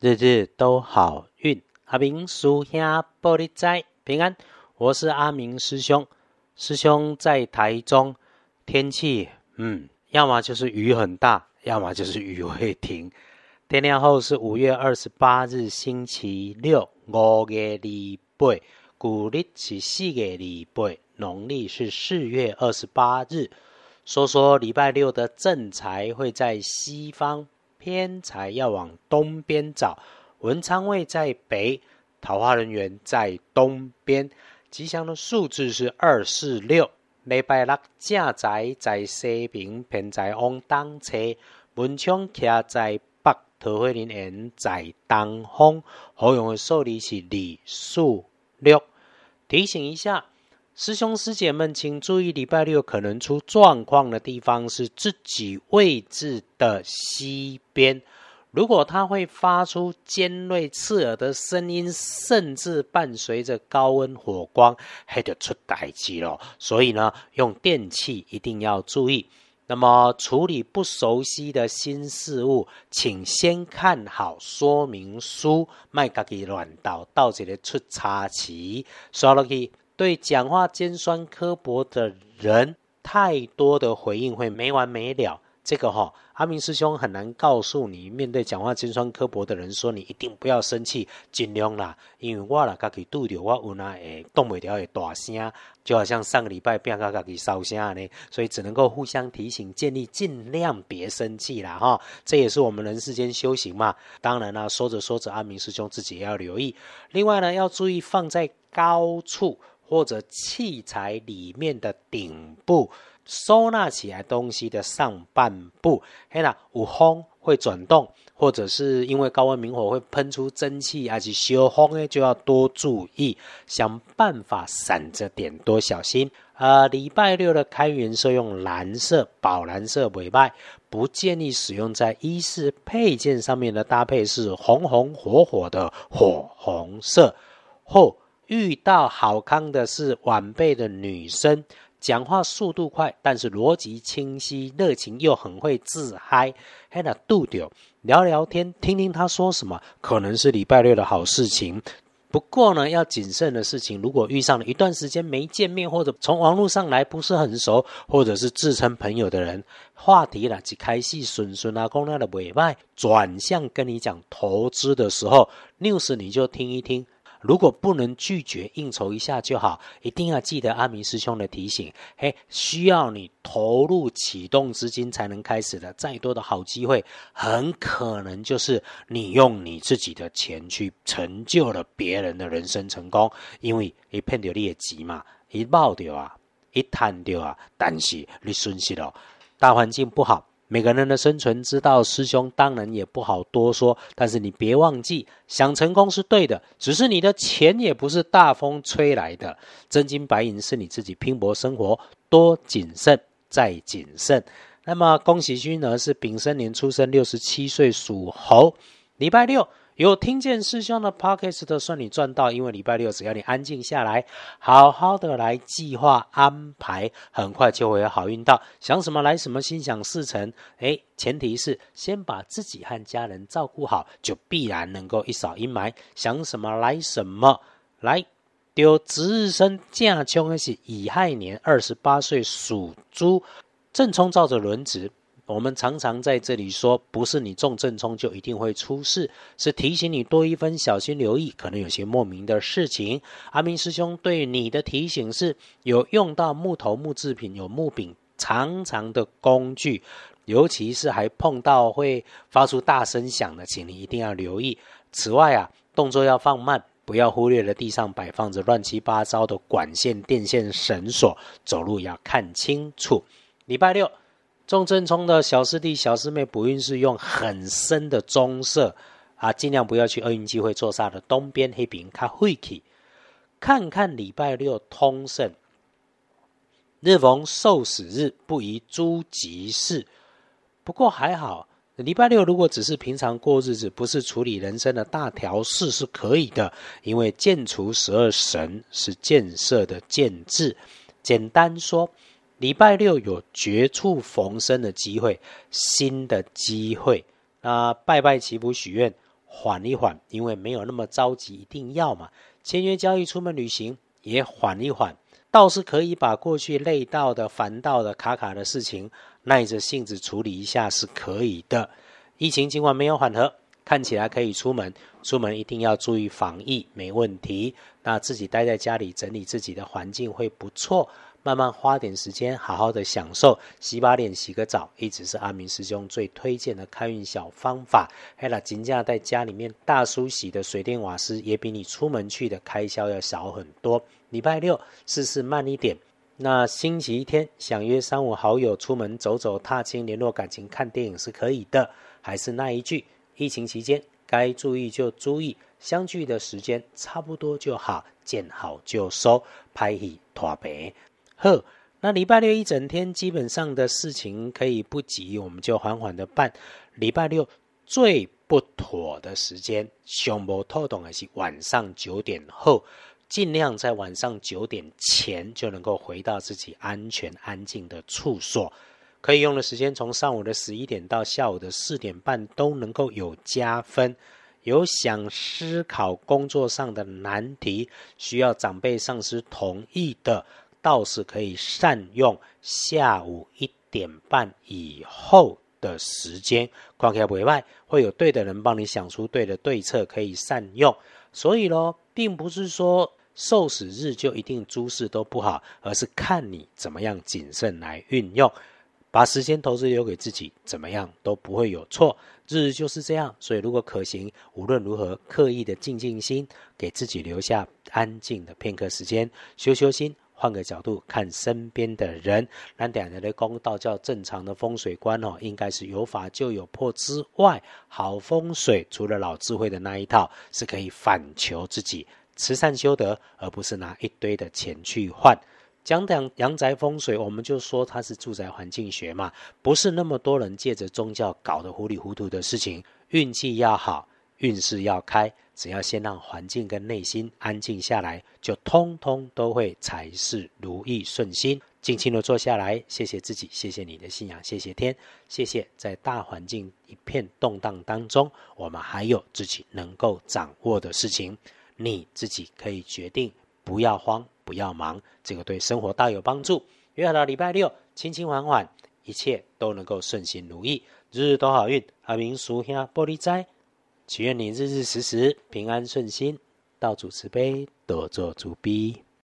日日都好运。阿明叔兄玻璃斋平安，我是阿明师兄。师兄在台中，天气嗯，要么就是雨很大，要么就是雨会停。天亮后是五月二十八日星期六，五月礼拜，古历是四月礼拜，农历是四月二十八日。说说礼拜六的正财会在西方，偏财要往东边找。文昌位在北，桃花人员在东边。吉祥的数字是二四六。礼拜六正财在西边，偏财往东车。文昌徛在北，桃花人缘在东方。好用的数字是二四六。提醒一下。师兄师姐们，请注意，礼拜六可能出状况的地方是自己位置的西边。如果它会发出尖锐刺耳的声音，甚至伴随着高温火光，还得出大机了。所以呢，用电器一定要注意。那么处理不熟悉的新事物，请先看好说明书，卖家己乱倒，到这里出差池，刷落去。对讲话尖酸刻薄的人，太多的回应会没完没了。这个哈，阿明师兄很难告诉你，面对讲话尖酸刻薄的人，说你一定不要生气，尽量啦。因为我啦，家己拄着我有那会动不了的大声，就好像上个礼拜变个家己烧声呢，所以只能够互相提醒，建立尽量别生气啦哈。这也是我们人世间修行嘛。当然啦，说着说着，阿明师兄自己也要留意。另外呢，要注意放在高处。或者器材里面的顶部收纳起来东西的上半部，嘿啦，有风会转动，或者是因为高温明火会喷出蒸汽，还是修风呢，就要多注意，想办法闪着点，多小心。呃，礼拜六的开元色用蓝色，宝蓝色尾拜，不建议使用在衣饰配件上面的搭配是红红火火的火红色或。遇到好康的是晚辈的女生，讲话速度快，但是逻辑清晰，热情又很会自嗨。还那度丢聊聊天，听听他说什么，可能是礼拜六的好事情。不过呢，要谨慎的事情，如果遇上了一段时间没见面，或者从网络上来不是很熟，或者是自称朋友的人，话题了，即开戏顺顺啊，公那的尾巴转向跟你讲投资的时候，news 你就听一听。如果不能拒绝应酬一下就好，一定要记得阿明师兄的提醒。嘿，需要你投入启动资金才能开始的，再多的好机会，很可能就是你用你自己的钱去成就了别人的人生成功。因为一碰到劣迹嘛，一爆掉啊，一摊掉啊，但是你损失了，大环境不好。每个人的生存之道，师兄当然也不好多说。但是你别忘记，想成功是对的，只是你的钱也不是大风吹来的，真金白银是你自己拼搏生活，多谨慎再谨慎。那么恭喜君呢，是丙申年出生，六十七岁属猴，礼拜六。有听见师兄的 podcast 算你赚到，因为礼拜六只要你安静下来，好好的来计划安排，很快就会有好运到。想什么来什么，心想事成。哎，前提是先把自己和家人照顾好，就必然能够一扫阴霾。想什么来什么来。丢值日生驾冲的是乙亥年二十八岁属猪，正冲照着轮值。我们常常在这里说，不是你中正冲就一定会出事，是提醒你多一分小心留意，可能有些莫名的事情。阿明师兄对你的提醒是：有用到木头、木制品、有木柄、长长的工具，尤其是还碰到会发出大声响的，请你一定要留意。此外啊，动作要放慢，不要忽略了地上摆放着乱七八糟的管线、电线、绳索，走路要看清楚。礼拜六。中正冲的小师弟、小师妹补运是用很深的棕色啊，尽量不要去厄运机会坐煞的东边黑屏看晦气。看看礼拜六通胜，日逢受死日，不宜诸吉事。不过还好，礼拜六如果只是平常过日子，不是处理人生的大条事是可以的，因为建除十二神是建设的建制。简单说。礼拜六有绝处逢生的机会，新的机会。那拜拜祈福许愿，缓一缓，因为没有那么着急，一定要嘛。签约交易、出门旅行也缓一缓，倒是可以把过去累到的、烦到的、卡卡的事情，耐着性子处理一下是可以的。疫情尽管没有缓和，看起来可以出门，出门一定要注意防疫，没问题。那自己待在家里整理自己的环境会不错。慢慢花点时间，好好的享受，洗把脸、洗个澡，一直是阿明师兄最推荐的开运小方法。嘿啦，金价在家里面大梳洗的水电瓦斯，也比你出门去的开销要少很多。礼拜六试试慢一点。那星期天想约三五好友出门走走、踏青、联络感情、看电影是可以的。还是那一句，疫情期间该注意就注意，相聚的时间差不多就好，见好就收，拍戏拖白。呵，那礼拜六一整天基本上的事情可以不急，我们就缓缓的办。礼拜六最不妥的时间，胸部透动还是晚上九点后，尽量在晚上九点前就能够回到自己安全安静的处所。可以用的时间从上午的十一点到下午的四点半都能够有加分。有想思考工作上的难题，需要长辈上司同意的。倒是可以善用下午一点半以后的时间，况且委外会有对的人帮你想出对的对策，可以善用。所以咯，并不是说受死日就一定诸事都不好，而是看你怎么样谨慎来运用，把时间投资留给自己，怎么样都不会有错。日日就是这样，所以如果可行，无论如何刻意的静静心，给自己留下安静的片刻时间，修修心。换个角度看身边的人，那两人的公道教正常的风水观哦，应该是有法就有破之外，好风水除了老智慧的那一套，是可以反求自己慈善修德，而不是拿一堆的钱去换。讲讲阳宅风水，我们就说它是住宅环境学嘛，不是那么多人借着宗教搞得糊里糊涂的事情，运气要好，运势要开。只要先让环境跟内心安静下来，就通通都会财事如意顺心。静静的坐下来，谢谢自己，谢谢你的信仰，谢谢天，谢谢在大环境一片动荡当中，我们还有自己能够掌握的事情，你自己可以决定，不要慌，不要忙，这个对生活大有帮助。约好了礼拜六，轻轻缓缓，一切都能够顺心如意，日日都好运。阿明叔兄玻璃斋。祈愿你日日时时平安顺心，道主慈悲，多做主逼。